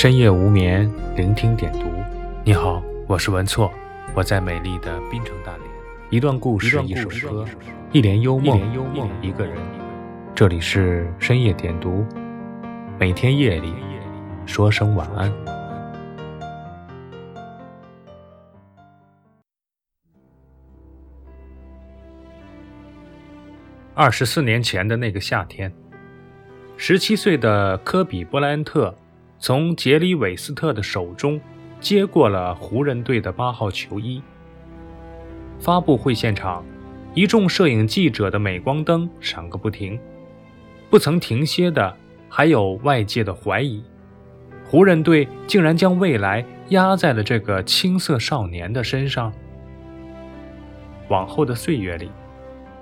深夜无眠，聆听点读。你好，我是文措，我在美丽的滨城大连。一段故事，一首歌，一帘幽梦，一个人。这里是深夜点读，每天夜里说声晚安。二十四年前的那个夏天，十七岁的科比·布莱恩特。从杰里·韦斯特的手中接过了湖人队的八号球衣。发布会现场，一众摄影记者的镁光灯闪个不停，不曾停歇的还有外界的怀疑：湖人队竟然将未来压在了这个青涩少年的身上。往后的岁月里，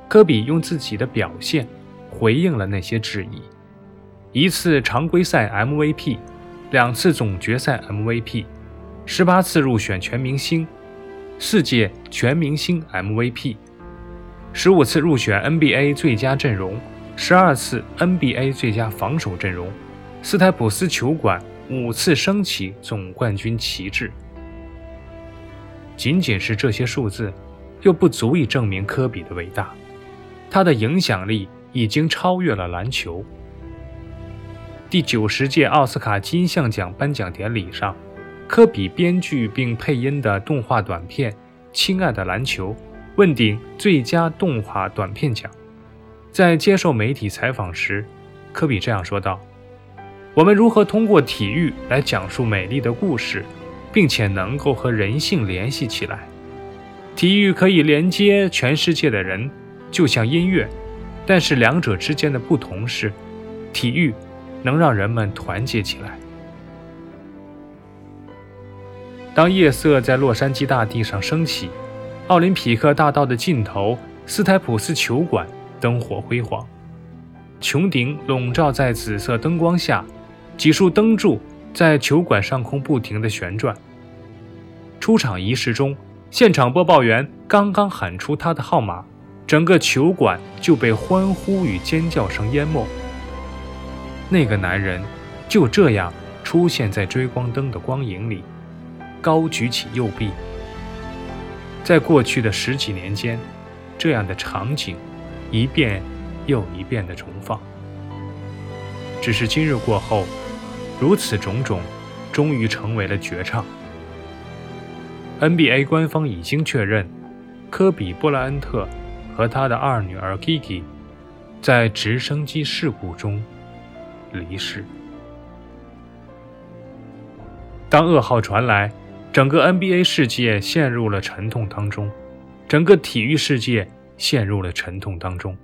科比用自己的表现回应了那些质疑：一次常规赛 MVP。两次总决赛 MVP，十八次入选全明星，四届全明星 MVP，十五次入选 NBA 最佳阵容，十二次 NBA 最佳防守阵容，斯台普斯球馆五次升起总冠军旗帜。仅仅是这些数字，又不足以证明科比的伟大，他的影响力已经超越了篮球。第九十届奥斯卡金像奖颁奖典礼上，科比编剧并配音的动画短片《亲爱的篮球》问鼎最佳动画短片奖。在接受媒体采访时，科比这样说道：“我们如何通过体育来讲述美丽的故事，并且能够和人性联系起来？体育可以连接全世界的人，就像音乐。但是两者之间的不同是，体育。”能让人们团结起来。当夜色在洛杉矶大地上升起，奥林匹克大道的尽头，斯台普斯球馆灯火辉煌，穹顶笼罩在紫色灯光下，几束灯柱在球馆上空不停地旋转。出场仪式中，现场播报员刚刚喊出他的号码，整个球馆就被欢呼与尖叫声淹没。那个男人就这样出现在追光灯的光影里，高举起右臂。在过去的十几年间，这样的场景一遍又一遍的重放。只是今日过后，如此种种，终于成为了绝唱。NBA 官方已经确认，科比·布莱恩特和他的二女儿 Kiki 在直升机事故中。离世。当噩耗传来，整个 NBA 世界陷入了沉痛当中，整个体育世界陷入了沉痛当中。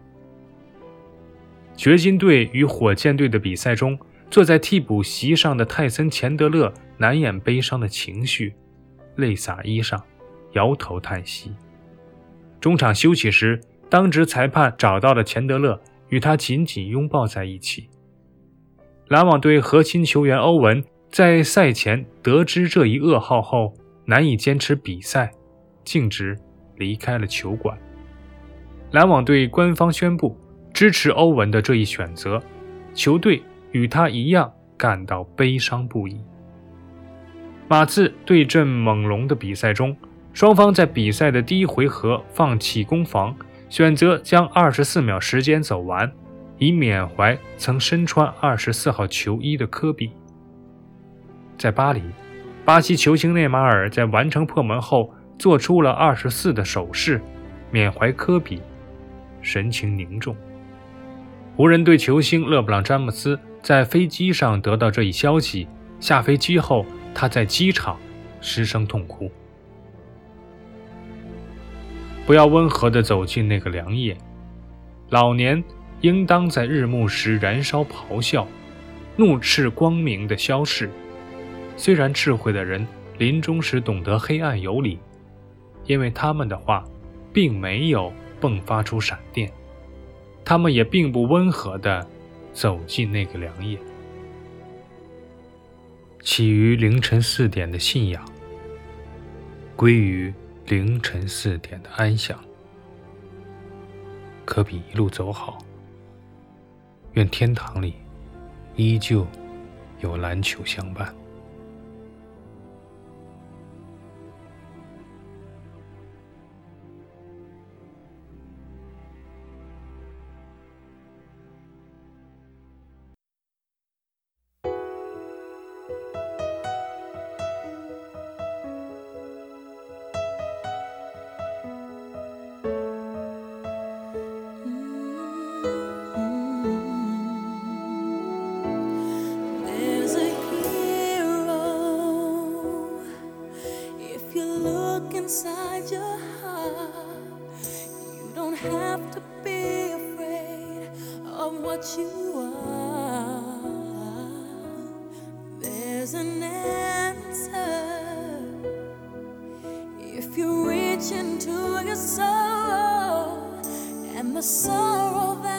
掘金队与火箭队的比赛中，坐在替补席上的泰森·钱德勒难掩悲伤的情绪，泪洒衣裳，摇头叹息。中场休息时，当值裁判找到了钱德勒，与他紧紧拥抱在一起。篮网队核心球员欧文在赛前得知这一噩耗后，难以坚持比赛，径直离开了球馆。篮网队官方宣布支持欧文的这一选择，球队与他一样感到悲伤不已。马刺对阵猛龙的比赛中，双方在比赛的第一回合放弃攻防，选择将二十四秒时间走完。以缅怀曾身穿二十四号球衣的科比。在巴黎，巴西球星内马尔在完成破门后做出了二十四的手势，缅怀科比，神情凝重。湖人队球星勒布朗·詹姆斯在飞机上得到这一消息，下飞机后他在机场失声痛哭。不要温和地走进那个凉夜，老年。应当在日暮时燃烧咆哮，怒斥光明的消逝。虽然智慧的人临终时懂得黑暗有理，因为他们的话并没有迸发出闪电，他们也并不温和地走进那个良夜。起于凌晨四点的信仰，归于凌晨四点的安详。可比一路走好。愿天堂里依旧有篮球相伴。be afraid of what you are. There's an answer if you reach into your soul and the sorrow that.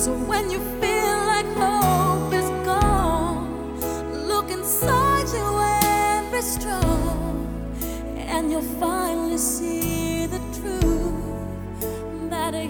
So when you feel like hope is gone, look inside you and be strong, and you'll finally see the truth that a